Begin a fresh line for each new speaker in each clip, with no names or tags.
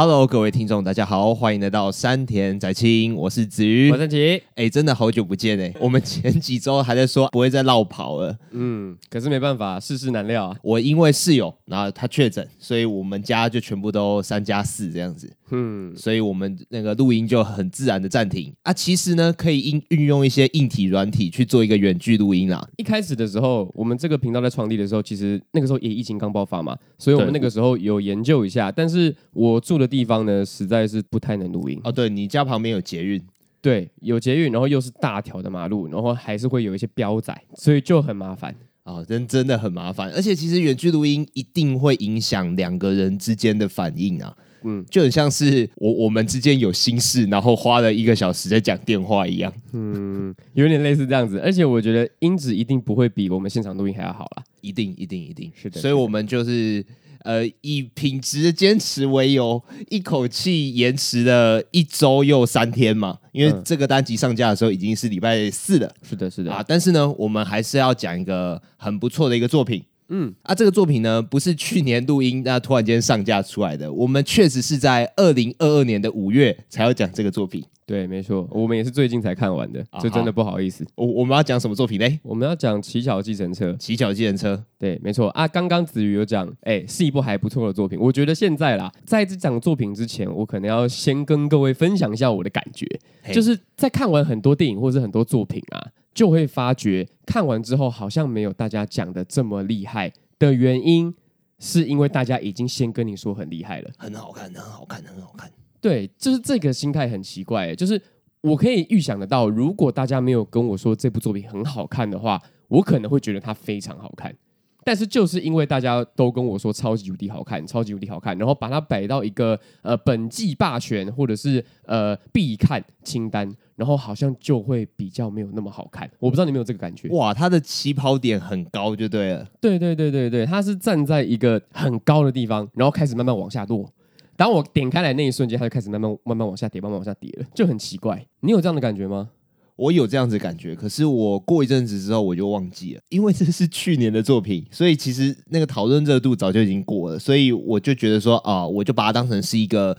Hello，各位听众，大家好，欢迎来到山田宅清，我是子瑜，
我是奇。
哎，真的好久不见哎，我们前几周还在说不会再落跑了，
嗯，可是没办法，世事难料啊。
我因为室友，然后他确诊，所以我们家就全部都三加四这样子，嗯，所以我们那个录音就很自然的暂停啊。其实呢，可以应运用一些硬体软体去做一个远距录音啦。
一开始的时候，我们这个频道在创立的时候，其实那个时候也疫情刚爆发嘛，所以我们那个时候有研究一下，但是我住的地方呢，实在是不太能录音
哦。对，你家旁边有捷运，
对，有捷运，然后又是大条的马路，然后还是会有一些标仔，所以就很麻烦
哦，真真的很麻烦。而且其实远距录音一定会影响两个人之间的反应啊，嗯，就很像是我我们之间有心事，然后花了一个小时在讲电话一样，
嗯，有点类似这样子。而且我觉得音质一定不会比我们现场录音还要好啦，
一定一定一定
是的。
所以我们就是。呃，以品质的坚持为由，一口气延迟了一周又三天嘛，因为这个单集上架的时候已经是礼拜四了。
嗯、是的，是的啊。
但是呢，我们还是要讲一个很不错的一个作品。嗯，啊，这个作品呢，不是去年录音那突然间上架出来的，我们确实是在二零二二年的五月才要讲这个作品。
对，没错，我们也是最近才看完的，就真的不好意思。
我我们要讲什么作品呢？
我们要讲《奇巧计程车》。
奇巧计程车，
对，没错啊。刚刚子瑜有讲，哎，是一部还不错的作品。我觉得现在啦，在这讲作品之前，我可能要先跟各位分享一下我的感觉，就是在看完很多电影或者是很多作品啊，就会发觉看完之后好像没有大家讲的这么厉害的原因，是因为大家已经先跟你说很厉害了，
很好看，很好看，很好看。
对，就是这个心态很奇怪，就是我可以预想得到，如果大家没有跟我说这部作品很好看的话，我可能会觉得它非常好看。但是就是因为大家都跟我说超级无敌好看，超级无敌好看，然后把它摆到一个呃本季霸权或者是呃必看清单，然后好像就会比较没有那么好看。我不知道你有没有这个感觉？
哇，它的起跑点很高，就对了。
对对对对对，它是站在一个很高的地方，然后开始慢慢往下落。当我点开来那一瞬间，它就开始慢慢慢慢往下跌，慢慢往下跌了，就很奇怪。你有这样的感觉吗？
我有这样子的感觉，可是我过一阵子之后我就忘记了，因为这是去年的作品，所以其实那个讨论热度早就已经过了，所以我就觉得说啊，我就把它当成是一个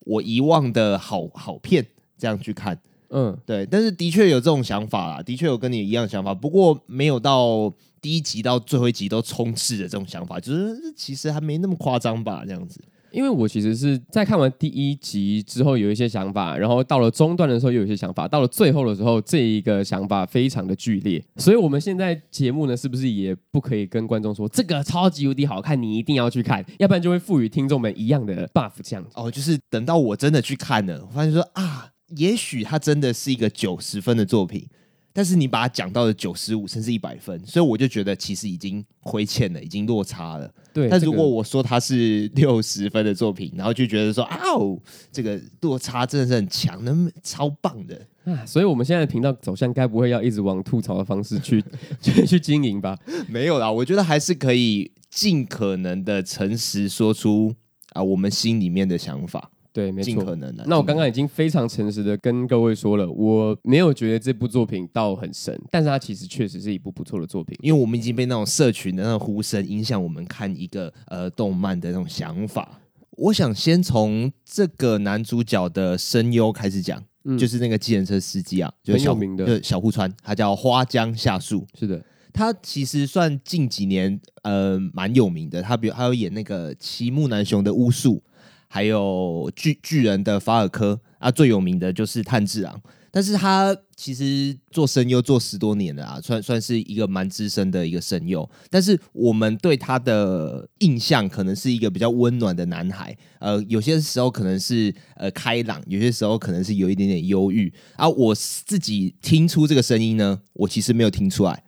我遗忘的好好片这样去看。嗯，对。但是的确有这种想法啦，的确有跟你一样的想法，不过没有到第一集到最后一集都充斥着这种想法，就是其实还没那么夸张吧，这样子。
因为我其实是在看完第一集之后有一些想法，然后到了中段的时候又有一些想法，到了最后的时候这一个想法非常的剧烈，所以我们现在节目呢是不是也不可以跟观众说这个超级无敌好看，你一定要去看，要不然就会赋予听众们一样的 buff 这样子。
哦，就是等到我真的去看了，我发现说啊，也许它真的是一个九十分的作品。但是你把它讲到了九十五甚至一百分，所以我就觉得其实已经亏欠了，已经落差了。对，但如果我说它是六十分的作品，然后就觉得说啊哦，这个落差真的是很强，那么超棒的
啊！所以我们现在的频道走向该不会要一直往吐槽的方式去 去去经营吧？
没有啦，我觉得还是可以尽可能的诚实说出啊我们心里面的想法。
对，没错，
尽可能的。
那我刚刚已经非常诚实的跟各位说了，我没有觉得这部作品到很神，但是它其实确实是一部不错的作品。
因为我们已经被那种社群的那种呼声影响，我们看一个呃动漫的那种想法。我想先从这个男主角的声优开始讲，嗯、就是那个计程车司机啊，就是小
名的，
就是小户川，他叫花江夏树。
是的，
他其实算近几年呃蛮有名的。他比如还有演那个齐木楠雄的巫术。还有巨巨人的法尔科啊，最有名的就是炭治郎，但是他其实做声优做十多年了啊，算算是一个蛮资深的一个声优。但是我们对他的印象可能是一个比较温暖的男孩，呃，有些时候可能是呃开朗，有些时候可能是有一点点忧郁啊。我自己听出这个声音呢，我其实没有听出来。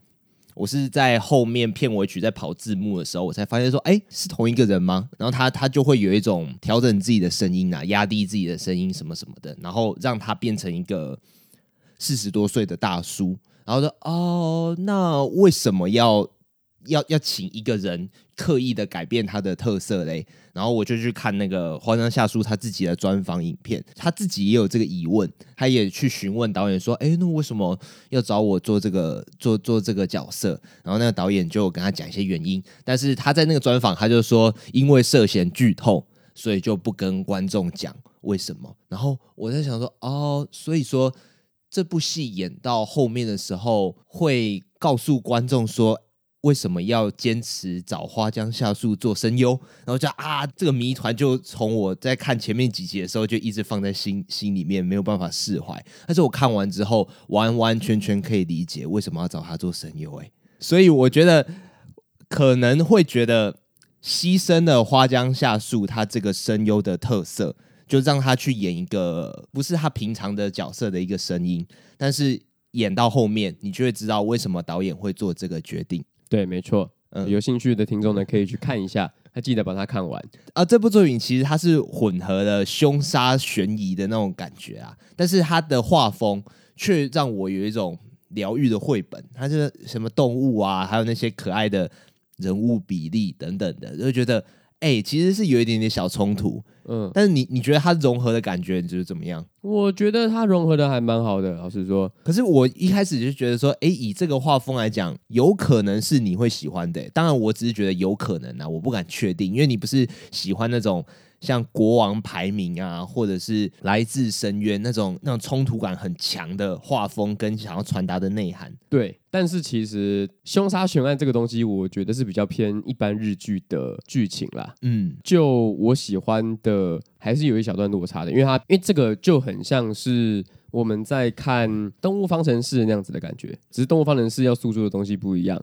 我是在后面片尾曲在跑字幕的时候，我才发现说，哎，是同一个人吗？然后他他就会有一种调整自己的声音啊，压低自己的声音什么什么的，然后让他变成一个四十多岁的大叔。然后说，哦，那为什么要？要要请一个人刻意的改变他的特色嘞，然后我就去看那个花江夏树他自己的专访影片，他自己也有这个疑问，他也去询问导演说：“哎，那为什么要找我做这个做做这个角色？”然后那个导演就跟他讲一些原因，但是他在那个专访他就说：“因为涉嫌剧透，所以就不跟观众讲为什么。然后我在想说，哦，所以说这部戏演到后面的时候，会告诉观众说。为什么要坚持找花江夏树做声优？然后就啊，这个谜团就从我在看前面几集的时候就一直放在心心里面，没有办法释怀。但是我看完之后，完完全全可以理解为什么要找他做声优。哎，所以我觉得可能会觉得牺牲了花江夏树他这个声优的特色，就让他去演一个不是他平常的角色的一个声音。但是演到后面，你就会知道为什么导演会做这个决定。
对，没错。嗯，有兴趣的听众呢，可以去看一下，还记得把它看完。
啊，这部作品其实它是混合了凶杀悬疑的那种感觉啊，但是它的画风却让我有一种疗愈的绘本。它是什么动物啊，还有那些可爱的人物比例等等的，就觉得。哎、欸，其实是有一点点小冲突，嗯，但是你你觉得它融合的感觉就是怎么样？
我觉得它融合的还蛮好的，老实说。
可是我一开始就觉得说，哎、欸，以这个画风来讲，有可能是你会喜欢的。当然，我只是觉得有可能啊，我不敢确定，因为你不是喜欢那种。像国王排名啊，或者是来自深渊那种那种冲突感很强的画风跟想要传达的内涵，
对。但是其实凶杀悬案这个东西，我觉得是比较偏一般日剧的剧情啦。嗯，就我喜欢的还是有一小段落差的，因为它因为这个就很像是我们在看《动物方程式》那样子的感觉，只是《动物方程式》要诉说的东西不一样，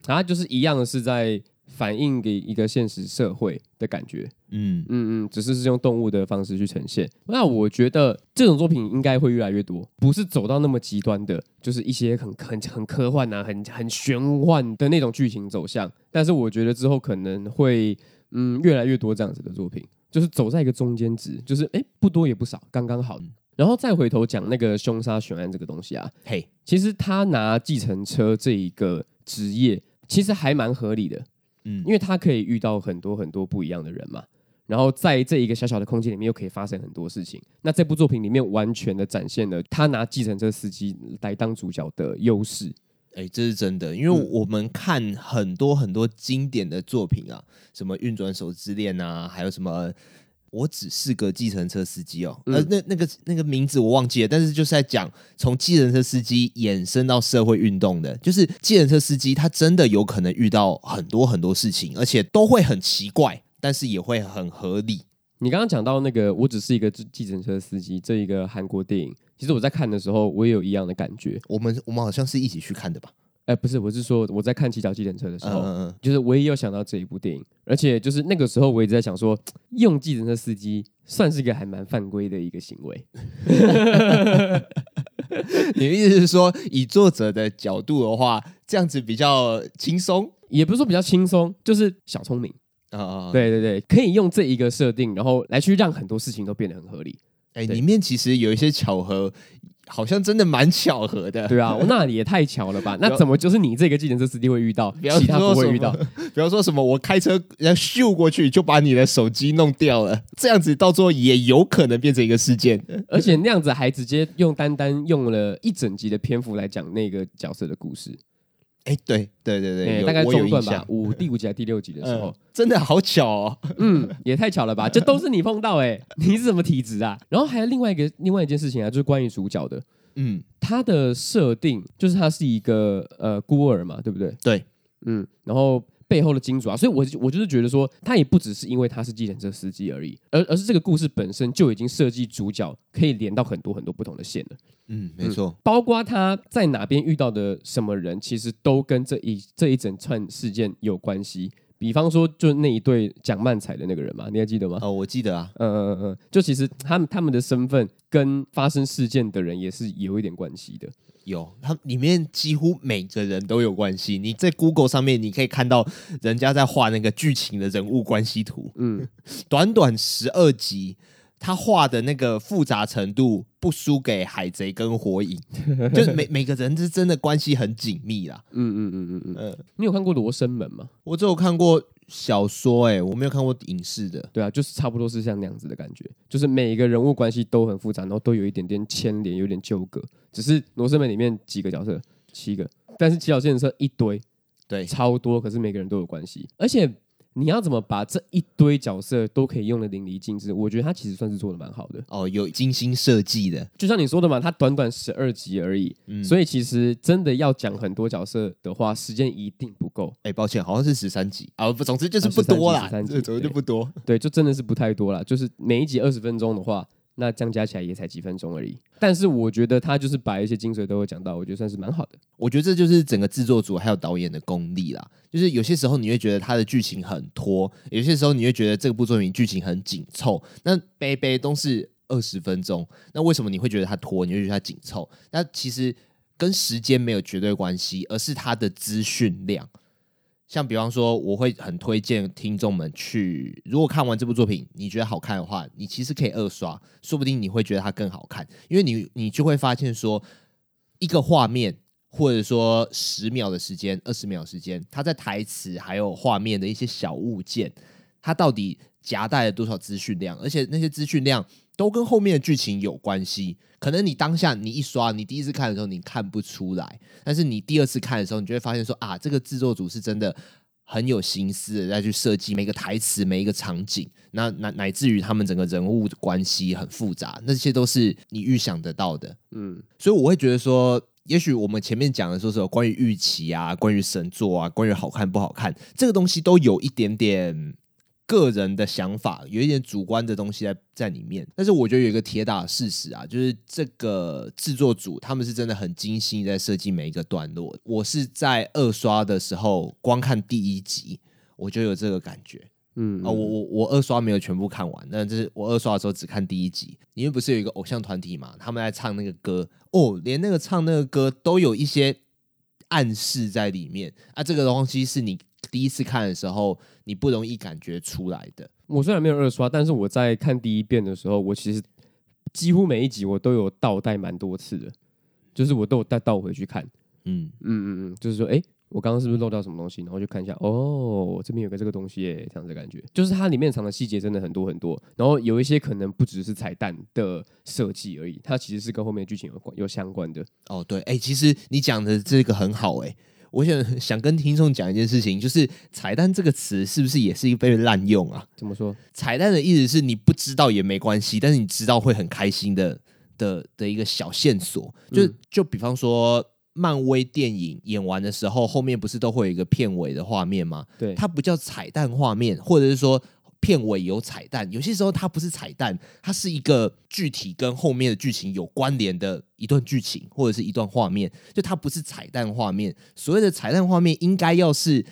它就是一样的是在。反映给一个现实社会的感觉，嗯嗯嗯，只是是用动物的方式去呈现。那我觉得这种作品应该会越来越多，不是走到那么极端的，就是一些很很很科幻啊，很很玄幻的那种剧情走向。但是我觉得之后可能会，嗯，越来越多这样子的作品，就是走在一个中间值，就是哎，不多也不少，刚刚好。然后再回头讲那个凶杀悬案这个东西啊，嘿，其实他拿计程车这一个职业，其实还蛮合理的。嗯，因为他可以遇到很多很多不一样的人嘛，然后在这一个小小的空间里面又可以发生很多事情。那这部作品里面完全的展现了他拿计程车司机来当主角的优势。
哎，这是真的，因为我们看很多很多经典的作品啊，什么《运转手之恋》啊，还有什么。我只是个计程车司机哦，呃，那那个那个名字我忘记了，但是就是在讲从计程车司机衍生到社会运动的，就是计程车司机他真的有可能遇到很多很多事情，而且都会很奇怪，但是也会很合理。
你刚刚讲到那个我只是一个计程车司机这一个韩国电影，其实我在看的时候我也有一样的感觉。
我们我们好像是一起去看的吧？
哎、欸，不是，我是说我在看《骑脚计程车》的时候，嗯嗯就是我也有想到这一部电影，而且就是那个时候我一直在想说，用计程车司机算是一个还蛮犯规的一个行为。
你的意思是说，以作者的角度的话，这样子比较轻松，
也不是说比较轻松，就是小聪明啊、哦。对对对，可以用这一个设定，然后来去让很多事情都变得很合理。
哎、欸，里面其实有一些巧合。好像真的蛮巧合的，
对啊，那也太巧了吧？那怎么就是你这个计程车司机会遇到，其他不会遇到？
比方说什么，我开车要咻过去就把你的手机弄掉了，这样子到最后也有可能变成一个事件，
而且那样子还直接用单单用了一整集的篇幅来讲那个角色的故事。
哎，对对对对，
大概中段吧，五第五集还是第六集的时候，
嗯，真的好巧哦，
嗯，也太巧了吧，这都是你碰到哎，你是什么体质啊？然后还有另外一个另外一件事情啊，就是关于主角的，嗯，他的设定就是他是一个呃孤儿嘛，对不对？
对，
嗯，然后。背后的金主啊，所以我我就是觉得说，他也不只是因为他是计程车司机而已，而而是这个故事本身就已经设计主角可以连到很多很多不同的线了。
嗯，没错，嗯，包
括他在哪边遇到的什么人，其实都跟这一这一整串事件有关系。比方说，就那一对讲漫才的那个人嘛，你还记得吗？
哦，我记得啊，
嗯嗯嗯，就其实他们他们的身份跟发生事件的人也是有一点关系的。
有，他里面几乎每个人都有关系。你在 Google 上面，你可以看到人家在画那个剧情的人物关系图。嗯，短短十二集，他画的那个复杂程度不输给海贼跟火影，就是每每个人是真的关系很紧密啦。
嗯嗯嗯嗯嗯嗯。你有看过罗生门吗？
我只有看过。小说哎、欸，我没有看过影视的。
对啊，就是差不多是像那样子的感觉，就是每一个人物关系都很复杂，然后都有一点点牵连，有点纠葛。只是《罗生门》里面几个角色，七个，但是骑脚计程车一堆，对，超多，可是每个人都有关系。而且你要怎么把这一堆角色都可以用的淋漓尽致？我觉得他其实算是做的蛮好的
哦，有精心设计的。
就像你说的嘛，他短短十二集而已，嗯、所以其实真的要讲很多角色的话，时间一定不够。
哎，抱歉，好像是十三集啊，不，总之就是不多啦，
十三集，
总之就不多。
对，就真的是不太多啦。就是每一集二十分钟的话。那这样加起来也才几分钟而已，但是我觉得他就是把一些精髓都会讲到，我觉得算是蛮好的。
我觉得这就是整个制作组还有导演的功力啦。就是有些时候你会觉得他的剧情很拖，有些时候你会觉得这部作品剧情很紧凑。那杯杯都是二十分钟，那为什么你会觉得他拖？你会觉得他紧凑？那其实跟时间没有绝对关系，而是他的资讯量。像比方说，我会很推荐听众们去，如果看完这部作品你觉得好看的话，你其实可以二刷，说不定你会觉得它更好看，因为你你就会发现说，一个画面或者说十秒的时间、二十秒时间，它在台词还有画面的一些小物件，它到底夹带了多少资讯量，而且那些资讯量。都跟后面的剧情有关系，可能你当下你一刷，你第一次看的时候你看不出来，但是你第二次看的时候，你就会发现说啊，这个制作组是真的很有心思的在去设计每个台词、每一个场景，那乃乃至于他们整个人物的关系很复杂，那些都是你预想得到的。嗯，所以我会觉得说，也许我们前面讲的说是有关于预期啊，关于神作啊，关于好看不好看，这个东西都有一点点。个人的想法有一点主观的东西在在里面，但是我觉得有一个铁打的事实啊，就是这个制作组他们是真的很精心在设计每一个段落。我是在二刷的时候光看第一集，我就有这个感觉。嗯啊，我我我二刷没有全部看完，但是我二刷的时候只看第一集，因为不是有一个偶像团体嘛，他们在唱那个歌哦，连那个唱那个歌都有一些暗示在里面啊，这个东西是你。第一次看的时候，你不容易感觉出来的。
我虽然没有二刷，但是我在看第一遍的时候，我其实几乎每一集我都有倒带蛮多次的，就是我都有带倒回去看。嗯嗯嗯嗯，就是说，哎，我刚刚是不是漏掉什么东西？然后就看一下，哦，这边有个这个东西耶，这样的感觉。就是它里面藏的细节真的很多很多，然后有一些可能不只是彩蛋的设计而已，它其实是跟后面的剧情有关有相关的。
哦，对，哎，其实你讲的这个很好，哎。我想想跟听众讲一件事情，就是“彩蛋”这个词是不是也是一个被滥用啊？
怎么说？
彩蛋的意思是你不知道也没关系，但是你知道会很开心的的的一个小线索。就就比方说，漫威电影演完的时候，后面不是都会有一个片尾的画面吗？
对，
它不叫彩蛋画面，或者是说。片尾有彩蛋，有些时候它不是彩蛋，它是一个具体跟后面的剧情有关联的一段剧情或者是一段画面，就它不是彩蛋画面。所谓的彩蛋画面，应该要是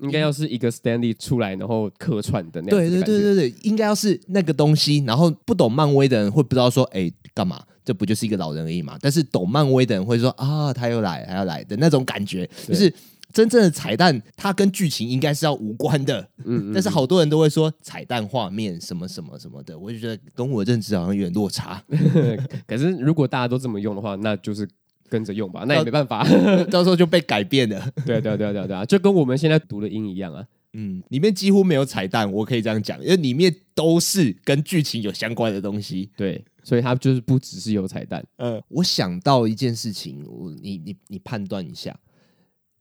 应该要是一个 Stanley 出来然后客串的那样。
对对对对对，应该要是那个东西。然后不懂漫威的人会不知道说，哎，干嘛？这不就是一个老人而已嘛？但是懂漫威的人会说啊，他又来，他要来的那种感觉，就是。真正的彩蛋，它跟剧情应该是要无关的。嗯，嗯，但是好多人都会说彩蛋画面什么什么什么的，我就觉得跟我认知好像有点落差。
可是如果大家都这么用的话，那就是跟着用吧，那也没办法，
到时候就被改变了。
对对对对对啊，就跟我们现在读的音一样啊。
嗯，里面几乎没有彩蛋，我可以这样讲，因为里面都是跟剧情有相关的东西。
对，所以它就是不只是有彩蛋。
嗯，我想到一件事情，我你你你判断一下。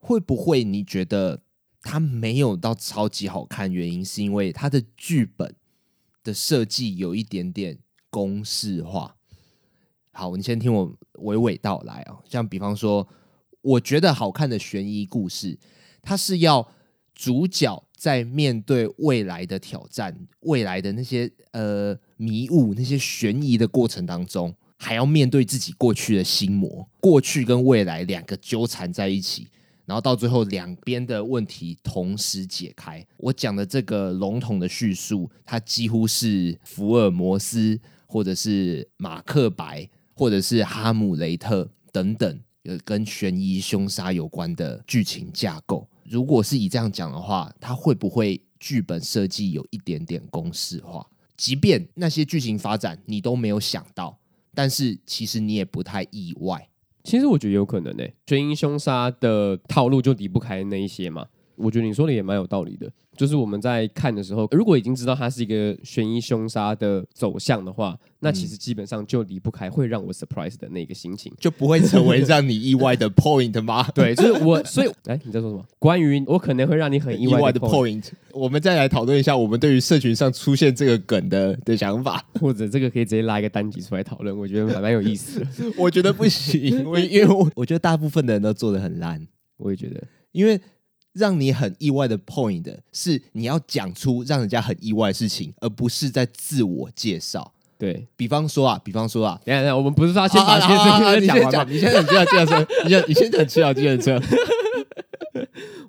会不会你觉得它没有到超级好看？原因是因为它的剧本的设计有一点点公式化。好，你先听我娓娓道来哦。像比方说，我觉得好看的悬疑故事，它是要主角在面对未来的挑战、未来的那些呃迷雾、那些悬疑的过程当中，还要面对自己过去的心魔，过去跟未来两个纠缠在一起。然后到最后，两边的问题同时解开。我讲的这个笼统的叙述，它几乎是福尔摩斯，或者是马克白，或者是哈姆雷特等等，有跟悬疑凶杀有关的剧情架构。如果是以这样讲的话，它会不会剧本设计有一点点公式化？即便那些剧情发展你都没有想到，但是其实你也不太意外。
其实我觉得有可能诶、欸，悬疑凶杀的套路就离不开那一些嘛。我觉得你说的也蛮有道理的。就是我们在看的时候，如果已经知道它是一个悬疑凶杀的走向的话，那其实基本上就离不开会让我 surprise 的那个心情，
就不会成为让你意外的 point 吗？
对，就是我，所以，哎，你在说什么？关于我可能会让你很意外的 point，
我们再来讨论一下我们对于社群上出现这个梗的的想法，
或者这个可以直接拉一个单集出来讨论，我觉得还蛮有意思的。
我觉得不行，因为因为我我觉得大部分的人都做的很烂，
我也觉得，
因为。让你很意外的 point 是你要讲出让人家很意外的事情，而不是在自我介绍。
对，
比方说啊，比方说啊，
等下等下，我们不是说先把先生讲完吗？
你先讲，你先讲计程车，你先你先讲吃好计程车。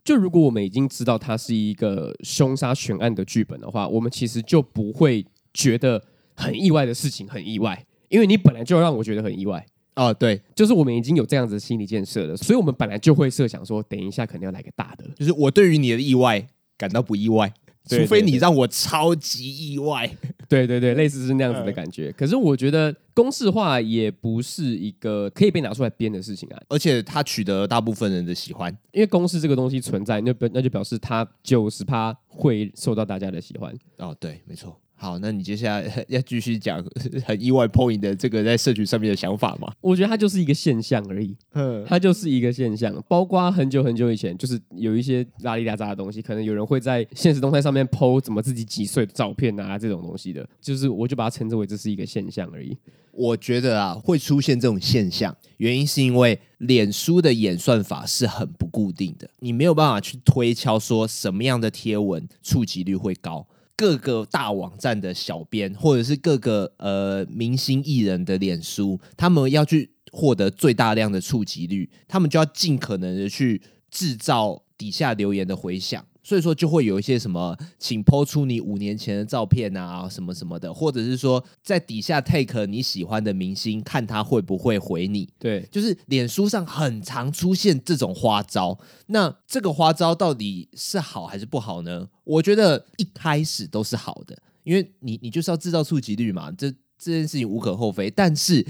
就如果我们已经知道它是一个凶杀悬案的剧本的话，我们其实就不会觉得很意外的事情很意外，因为你本来就让我觉得很意外。
哦，对，
就是我们已经有这样子的心理建设了，所以我们本来就会设想说，等一下可能要来个大的，
就是我对于你的意外感到不意外，对对对，除非你让我超级意外。
对对对，类似是那样子的感觉。嗯、可是我觉得公式化也不是一个可以被拿出来编的事情啊，
而且它取得大部分人的喜欢，
因为公式这个东西存在，那那就表示它九十趴会受到大家的喜欢。
哦，对，没错。好，那你接下来 要继续讲很意外 point 的这个在社群上面的想法吗？
我觉得它就是一个现象而已，嗯，它就是一个现象。包括很久很久以前，就是有一些拉里拉杂的东西，可能有人会在现实动态上面 po 怎么自己几岁的照片啊，这种东西的，就是我就把它称之为这是一个现象而已。
我觉得啊，会出现这种现象，原因是因为脸书的演算法是很不固定的，你没有办法去推敲说什么样的贴文触及率会高。各个大网站的小编，或者是各个呃明星艺人的脸书，他们要去获得最大量的触及率，他们就要尽可能的去制造底下留言的回响。所以说就会有一些什么，请 po 出你五年前的照片啊，什么什么的，或者是说在底下 take 你喜欢的明星，看他会不会回你。
对，
就是脸书上很常出现这种花招。那这个花招到底是好还是不好呢？我觉得一开始都是好的，因为你你就是要制造触及率嘛，这这件事情无可厚非。但是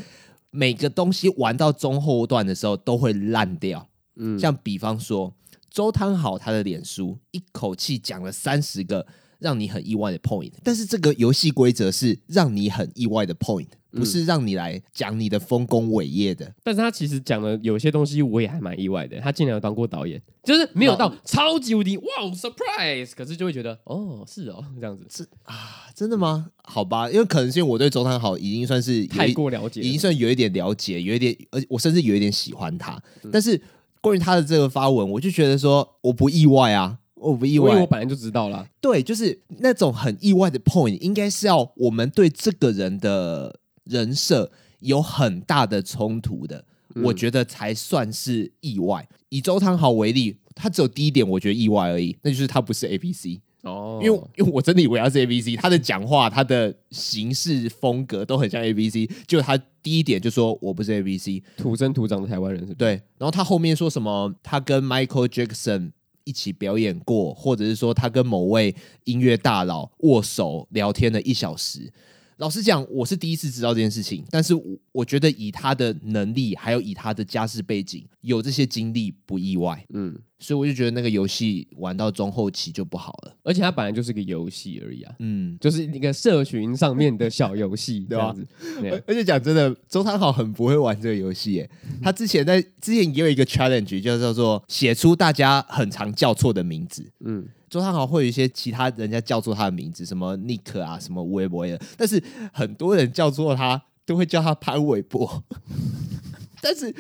每个东西玩到中后段的时候都会烂掉。嗯，像比方说。周汤好他的脸书一口气讲了三十个让你很意外的 point，但是这个游戏规则是让你很意外的 point，不是让你来讲你的丰功伟业的。
但是他其实讲的有些东西我也还蛮意外的，他竟然有当过导演，就是没有到超级无敌哇 surprise，可是就会觉得哦是哦 这样子
是啊真的吗？好吧，因为可能是因为我对周汤好已经算是
太过了解，
已经算有一点了解，有一点而我甚至有一点喜欢他，但是。关于他的这个发文，我就觉得说我不意外啊，我不意外，
因为我本来就知道了。
对，就是那种很意外的 point，应该是要我们对这个人的人设有很大的冲突的，嗯、我觉得才算是意外。以周汤豪为例，他只有第一点我觉得意外而已，那就是他不是 ABC。哦，因为因为我真的以为他是 A B C，他的讲话、他的行事风格都很像 A B C，就他第一点就说我不是 A B C，
土生土长的台湾人是？
对，然后他后面说什么，他跟 Michael Jackson 一起表演过，或者是说他跟某位音乐大佬握手聊天了一小时。老实讲，我是第一次知道这件事情，但是我我觉得以他的能力，还有以他的家世背景，有这些经历不意外。嗯，所以我就觉得那个游戏玩到中后期就不好了，
而且它本来就是个游戏而已啊。嗯，就是一个社群上面的小游戏，对吧？
而且讲真的，周汤豪很不会玩这个游戏，耶。他之前在之前也有一个 challenge，就叫做写出大家很常叫错的名字。嗯。周汤豪会有一些其他人家叫做他的名字，什么 Nick 啊，什么微博的，但是很多人叫做他都会叫他潘玮柏，但是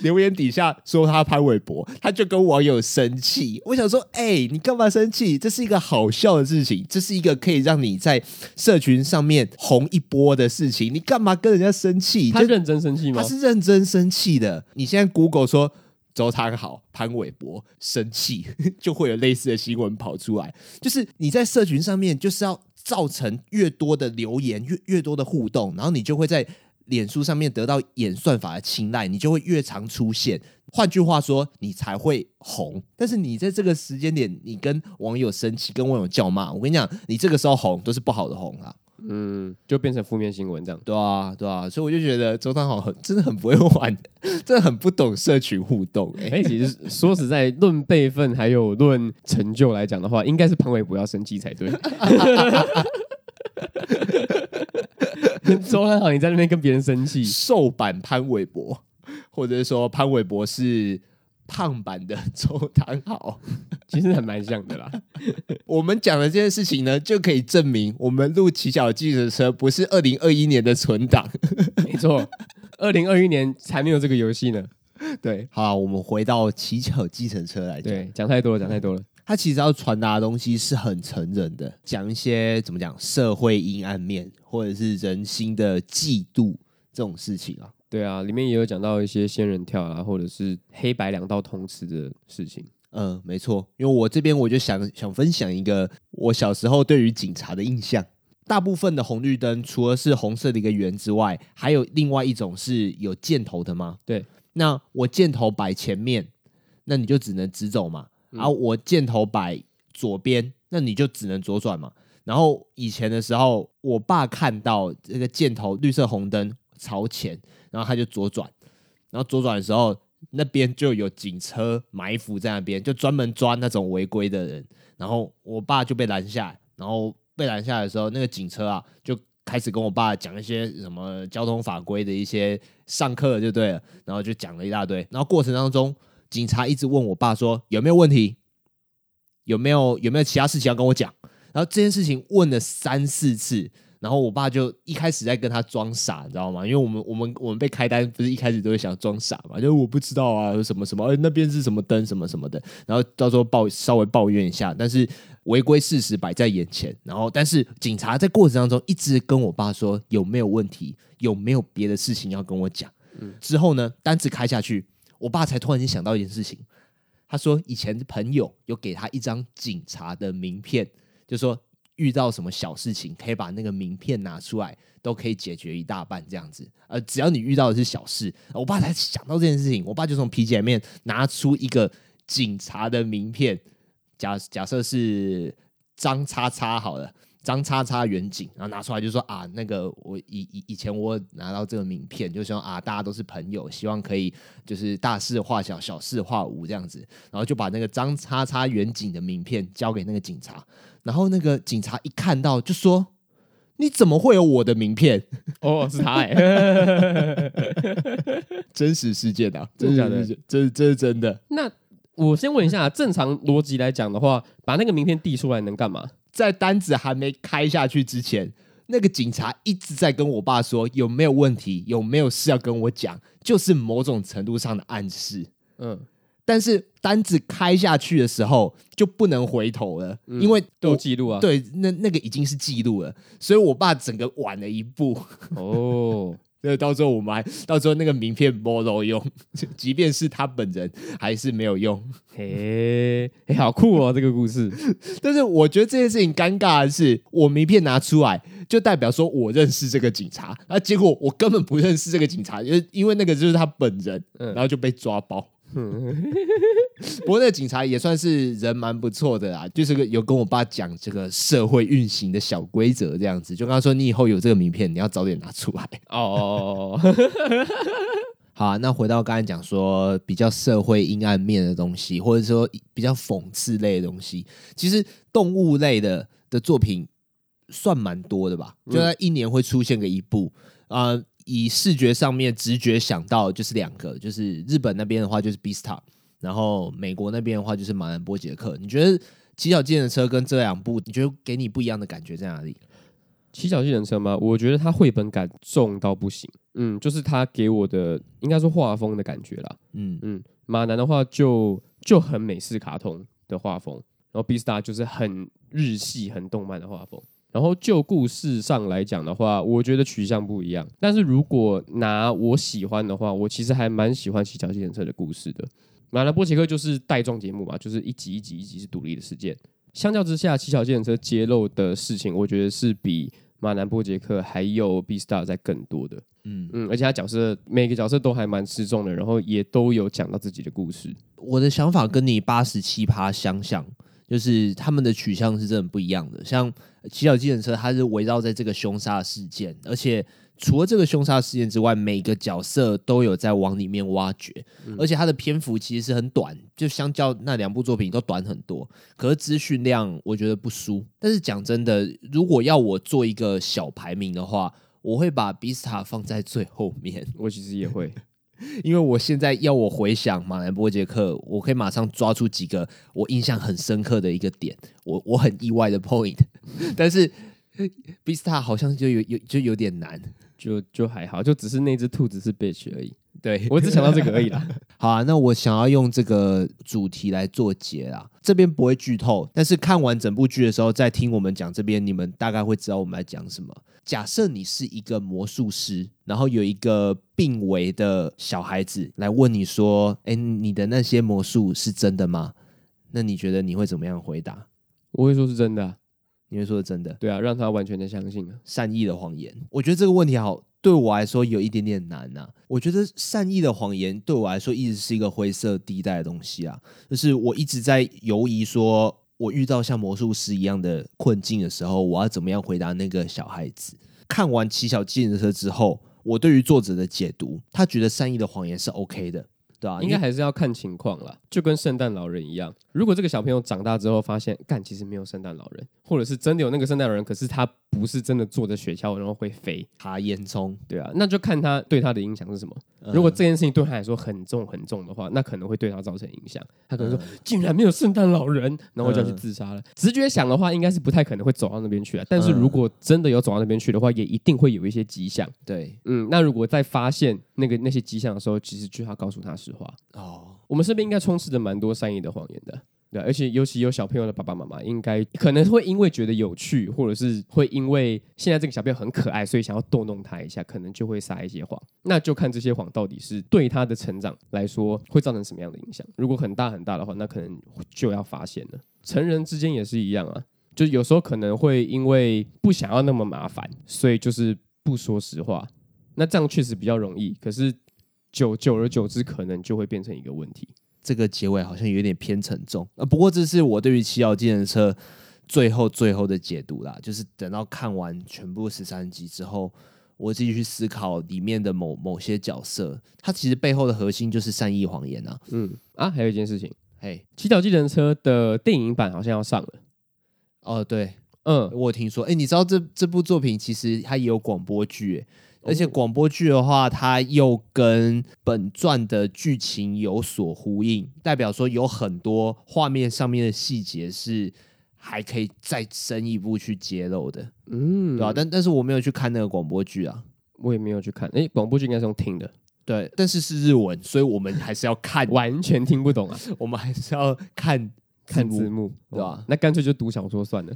留言底下说他潘玮柏，他就跟网友生气。我想说，哎、欸，你干嘛生气？这是一个好笑的事情，这是一个可以让你在社群上面红一波的事情，你干嘛跟人家生气？
他认真生气吗？
他是认真生气的。你现在 Google 说。周汤豪、潘玮柏生气，就会有类似的新闻跑出来。就是你在社群上面，就是要造成越多的留言，越越多的互动，然后你就会在脸书上面得到演算法的青睐，你就会越常出现。换句话说，你才会红。但是你在这个时间点，你跟网友生气，跟网友叫骂，我跟你讲，你这个时候红都是不好的红啊。
嗯，就变成负面新闻这样。
对啊，对啊，所以我就觉得周汤豪很真的很不会玩，真的很不懂社群互动、欸。哎、
欸，其实说实在，论辈分还有论成就来讲的话，应该是潘玮柏要生气才对。周汤豪，你在那边跟别人生气，
瘦版潘玮柏，或者是说潘玮柏是胖版的周汤豪，
其实还蛮像的啦。
我们讲的这件事情呢，就可以证明我们录骑脚计程车不是二零二一年的存档。
没错，二零二一年才没有这个游戏呢。
对，好，我们回到骑脚计程车来讲。
对，讲太多了，讲太多了。
它其实要传达的东西是很成人的，讲一些怎么讲社会阴暗面，或者是人心的嫉妒这种事情啊。
对啊，里面也有讲到一些仙人跳啊，或者是黑白两道通吃的事情。
嗯，没错，因为我这边我就想想分享一个我小时候对于警察的印象。大部分的红绿灯除了是红色的一个圆之外，还有另外一种是有箭头的吗？
对，
那我箭头摆前面，那你就只能直走嘛。然后我箭头摆左边，那你就只能左转嘛。然后以前的时候，我爸看到这个箭头绿色红灯朝前，然后他就左转。然后左转的时候，那边就有警车埋伏在那边，就专门抓那种违规的人。然后我爸就被拦下，然后被拦下的时候，那个警车啊就开始跟我爸讲一些什么交通法规的一些上课就对了，然后就讲了一大堆。然后过程当中。警察一直问我爸说有没有问题，有没有有没有其他事情要跟我讲？然后这件事情问了三四次，然后我爸就一开始在跟他装傻，你知道吗？因为我们我们我们被开单不是一开始都会想装傻嘛，就是我不知道啊，什么什么，哎，那边是什么灯什么什么的，然后到时候抱稍微抱怨一下，但是违规事实摆在眼前，然后但是警察在过程当中一直跟我爸说有没有问题，有没有别的事情要跟我讲？嗯，之后呢，单子开下去。我爸才突然间想到一件事情，他说以前朋友有给他一张警察的名片，就说遇到什么小事情可以把那个名片拿出来，都可以解决一大半这样子。呃，只要你遇到的是小事，我爸才想到这件事情。我爸就从皮夹里面拿出一个警察的名片，假假设是张叉叉好了。张叉叉远景，然后拿出来就说啊，那个我以以以前我拿到这个名片，就说啊，大家都是朋友，希望可以就是大事化小，小事化无这样子，然后就把那个张叉叉远景的名片交给那个警察，然后那个警察一看到就说，你怎么会有我的名片？
哦，是他 哎，
真实事件啊，真的，这这这是真的。
那我先问一下，正常逻辑来讲的话，把那个名片递出来能干嘛？
在单子还没开下去之前，那个警察一直在跟我爸说有没有问题，有没有事要跟我讲，就是某种程度上的暗示。嗯，但是单子开下去的时候就不能回头了，嗯、因为
都有记录啊。
对，那那个已经是记录了，所以我爸整个晚了一步。哦。对，到时候我们还到时候那个名片没有用，即便是他本人还是没有用。
嘿，嘿，好酷哦，这个故事。
但是我觉得这件事情尴尬的是，我名片拿出来就代表说我认识这个警察，啊，结果我根本不认识这个警察，因为因为那个就是他本人，然后就被抓包。不过那个警察也算是人蛮不错的啦，就是个有跟我爸讲这个社会运行的小规则这样子，就跟他说，你以后有这个名片，你要早点拿出来。哦 好啊，那回到刚才讲说比较社会阴暗面的东西，或者说比较讽刺类的东西，其实动物类的的作品算蛮多的吧？就在一年会出现个一部啊。呃以视觉上面直觉想到就是两个，就是日本那边的话就是《Beastars》，然后美国那边的话就是《马南波杰克》。你觉得《骑脚计程车》跟这两部，你觉得给你不一样的感觉在哪里？
《骑脚计程车》吗？我觉得它绘本感重到不行。嗯，就是它给我的应该说画风的感觉啦。嗯嗯，马南的话就就很美式卡通的画风，然后《Beastars》就是很日系、很动漫的画风。然后就故事上来讲的话，我觉得取向不一样。但是如果拿我喜欢的话，我其实还蛮喜欢骑脚计程车的故事的。马南波杰克就是带状节目嘛，就是一集一集一集是独立的事件。相较之下，骑脚计程车揭露的事情，我觉得是比马南波杰克还有 Beastars 在更多的。嗯嗯，而且他角色每个角色都还蛮吃重的，然后也都有讲到自己的故事。
我的想法跟你八十七趴相像。就是他们的取向是真的不一样的。像骑小计程车，它是围绕在这个凶杀事件，而且除了这个凶杀事件之外，每个角色都有在往里面挖掘，嗯、而且它的篇幅其实是很短，就相较那两部作品都短很多。可是资讯量我觉得不输。但是讲真的，如果要我做一个小排名的话，我会把 Beastars 放在最后面。
我其实也会。
因为我现在要我回想马兰波杰克，我可以马上抓出几个我印象很深刻的一个点，我我很意外的 point，但是 Bista 好像就有有就有点难，
就就还好，就只是那只兔子是 bitch 而已。
对，
我只想到这个而已啦。
好啊，那我想要用这个主题来做结啦。这边不会剧透，但是看完整部剧的时候再听我们讲这边，你们大概会知道我们在讲什么。假设你是一个魔术师，然后有一个病危的小孩子来问你说：“哎，你的那些魔术是真的吗？”那你觉得你会怎么样回答？
我会说是真的啊。
你会说是真的？
对啊，让他完全的相信啊。
善意的谎言，我觉得这个问题好。对我来说有一点点难呐、啊。我觉得善意的谎言对我来说一直是一个灰色地带的东西啊。就是我一直在犹疑，说我遇到像魔术师一样的困境的时候，我要怎么样回答那个小孩子？看完《骑小自行车》之后，我对于作者的解读，他觉得善意的谎言是 OK 的。对啊，
应该还是要看情况啦，就跟圣诞老人一样。如果这个小朋友长大之后发现，干其实没有圣诞老人，或者是真的有那个圣诞老人，可是他不是真的坐着雪橇然后会飞，
爬烟囱，
对啊，那就看他对他的影响是什么。如果这件事情对他来说很重很重的话，那可能会对他造成影响。他可能说，竟然没有圣诞老人，然后就要去自杀了。直觉想的话，应该是不太可能会走到那边去啊。但是如果真的有走到那边去的话，也一定会有一些迹象。
对，
嗯，那如果在发现那个那些迹象的时候，其实就要告诉他实话哦。我们身边应该充斥着蛮多善意的谎言的。对，而且尤其有小朋友的爸爸妈妈，应该可能会因为觉得有趣，或者是会因为现在这个小朋友很可爱，所以想要逗弄他一下，可能就会撒一些谎。那就看这些谎到底是对他的成长来说会造成什么样的影响。如果很大很大的话，那可能就要发现了。成人之间也是一样啊，就有时候可能会因为不想要那么麻烦，所以就是不说实话。那这样确实比较容易，可是久久而久之，可能就会变成一个问题。
这个结尾好像有点偏沉重啊，不过这是我对于《七号计程车》最后最后的解读啦，就是等到看完全部十三集之后，我自己去思考里面的某某些角色，它其实背后的核心就是善意谎言啊。
嗯啊，还有一件事情，
嘿，《
七号计程车》的电影版好像要上了。
哦，对，嗯，我听说，哎，你知道这这部作品其实它也有广播剧，哎。而且广播剧的话，它又跟本传的剧情有所呼应，代表说有很多画面上面的细节是还可以再深一步去揭露的，嗯，对吧？但但是我没有去看那个广播剧啊，
我也没有去看。哎，广播剧应该是用听的，
对，但是是日文，所以我们还是要看，
完全听不懂啊，
我们还是要看
看字幕，
对吧？
那干脆就读小说算了。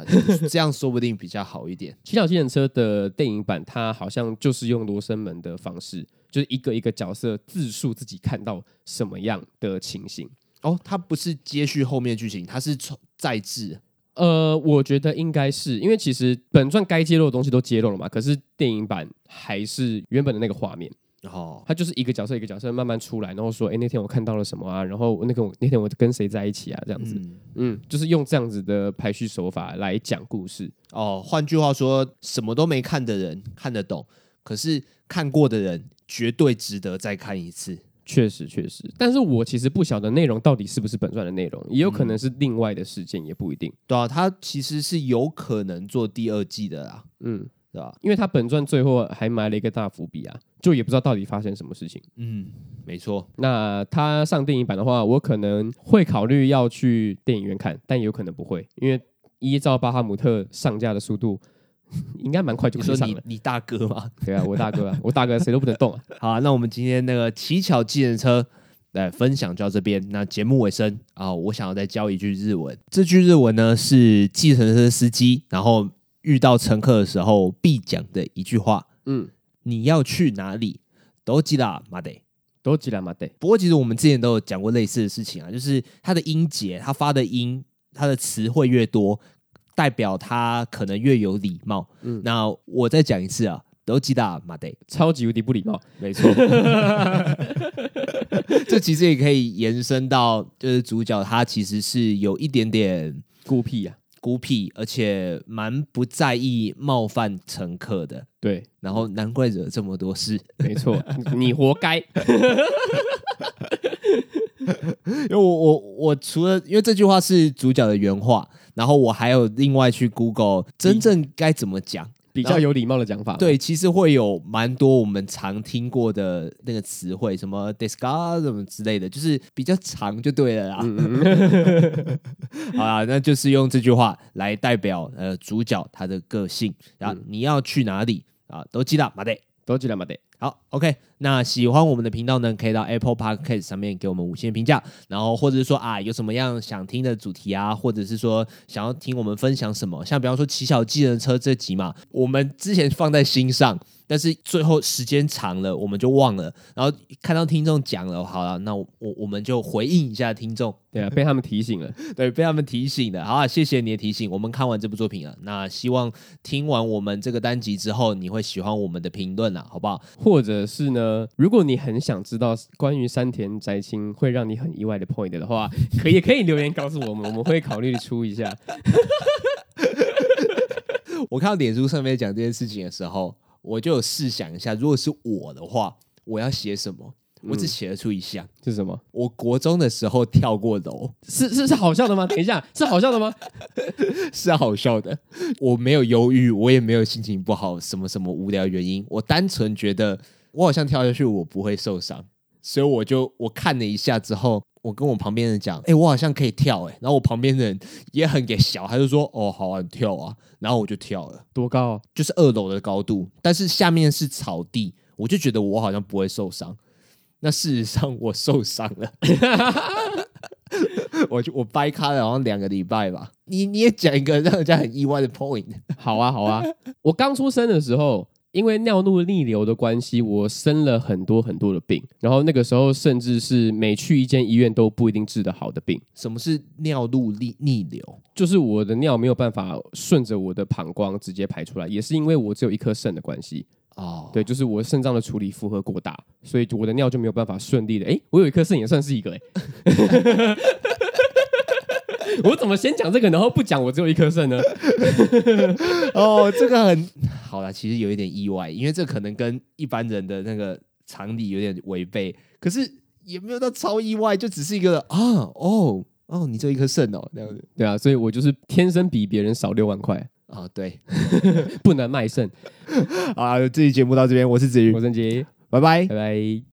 啊，这样说不定比较好一点。
七小计程车的电影版，它好像就是用罗生门的方式，就是一个一个角色自述自己看到什么样的情形。
哦，它不是接续后面剧情，它是再制。
呃，我觉得应该是因为其实本传该揭露的东西都揭露了嘛，可是电影版还是原本的那个画面。然后他就是一个角色一个角色慢慢出来，然后说：“哎，那天我看到了什么啊？然后那个我那天我跟谁在一起啊？这样子，嗯，嗯，就是用这样子的排序手法来讲故事。
哦，换句话说，什么都没看的人看得懂，可是看过的人绝对值得再看一次。
确实，确实。但是我其实不晓得内容到底是不是本传的内容，也有可能是另外的事件，也不一定。
对啊，他其实是有可能做第二季的啦。嗯。”对吧？
因为他本传最后还埋了一个大伏笔啊，就也不知道到底发生什么事情。
嗯，没错。
那他上电影版的话，我可能会考虑要去电影院看，但有可能不会，因为依照巴哈姆特上架的速度，应该蛮快就可以上了。
你，你大哥吗？
对啊，我大哥啊，我大哥谁都不能动啊。
好啊，那我们今天那个骑巧计程车来分享就到这边。那节目尾声啊，我想要再教一句日文。这句日文呢是计程车司机，然后。遇到乘客的时候必讲的一句话，嗯，你要去哪里？都吉拉马得，
都吉拉马得。
不过其实我们之前都有讲过类似的事情啊，就是它的音节，它发的音，它的词汇越多，代表它可能越有礼貌。嗯，那我再讲一次啊，都记得马得，
超级无敌不礼貌，
没错。这其实也可以延伸到，就是主角他其实是有一点点
孤僻啊，
孤僻，而且蛮不在意冒犯乘客的。
对，
然后难怪惹这么多事。
没错，你活该。
因为我我我除了因为这句话是主角的原话，然后我还有另外去 Google 真正该怎么讲。
比较有礼貌的讲法，
对，其实会有蛮多我们常听过的那个词汇，什么 discuss 什么之类的，就是比较长就对了啦。好啦，那就是用这句话来代表呃主角他的个性，然后你要去哪里啊，都记得马得，
都记得马得。
好，OK，那喜欢我们的频道呢，可以到 Apple Podcast 上面给我们五星评价，然后或者是说啊，有什么样想听的主题啊，或者是说想要听我们分享什么，像比方说骑小技能车这集嘛，我们之前放在心上。但是最后时间长了，我们就忘了。然后看到听众讲了，好了，那我我们就回应一下听众。
对啊，被他们提醒了，
对，被他们提醒了。好啊，谢谢你的提醒。我们看完这部作品了，那希望听完我们这个单集之后，你会喜欢我们的评论啊，好不好？
或者是呢，如果你很想知道关于山田宅青会让你很意外的 point 的话，可以可以留言告诉我们，我们会考虑出一下。
我看到脸书上面讲这件事情的时候。我就有试想一下，如果是我的话，我要写什么？我只写得出一项，
是什么？
我国中的时候跳过楼，
是是是好笑的吗？等一下，是好笑的吗？
是好笑的。我没有忧郁，我也没有心情不好，什么什么无聊原因，我单纯觉得我好像跳下去，我不会受伤，所以我就我看了一下之后。我跟我旁边人讲，哎、欸，我好像可以跳，哎，然后我旁边的人也很给小，他就说，哦，好啊，跳啊，然后我就跳了，
多高啊？
就是二楼的高度，但是下面是草地，我就觉得我好像不会受伤，那事实上我受伤了，我就我掰开了，好像两个礼拜吧。你你也讲一个让人家很意外的 point，
好啊，好啊，我刚出生的时候。因为尿路逆流的关系，我生了很多很多的病，然后那个时候甚至是每去一间医院都不一定治得好的病。
什么是尿路逆逆流？
就是我的尿没有办法顺着我的膀胱直接排出来，也是因为我只有一颗肾的关系。哦，对，就是我肾脏的处理负荷过大，所以我的尿就没有办法顺利的。哎，我有一颗肾也算是一个哎。我怎么先讲这个，然后不讲我只有一颗肾呢？
哦，这个很 好啦，其实有一点意外，因为这可能跟一般人的那个常理有点违背，可是也没有到超意外，就只是一个啊，哦哦，你只有一颗肾哦，这样子，
对啊，所以我就是天生比别人少六万块。
啊，对，
不能卖肾。
啊，这期节目到这边，我是子瑜，
我是曾杰，
拜拜，
拜拜。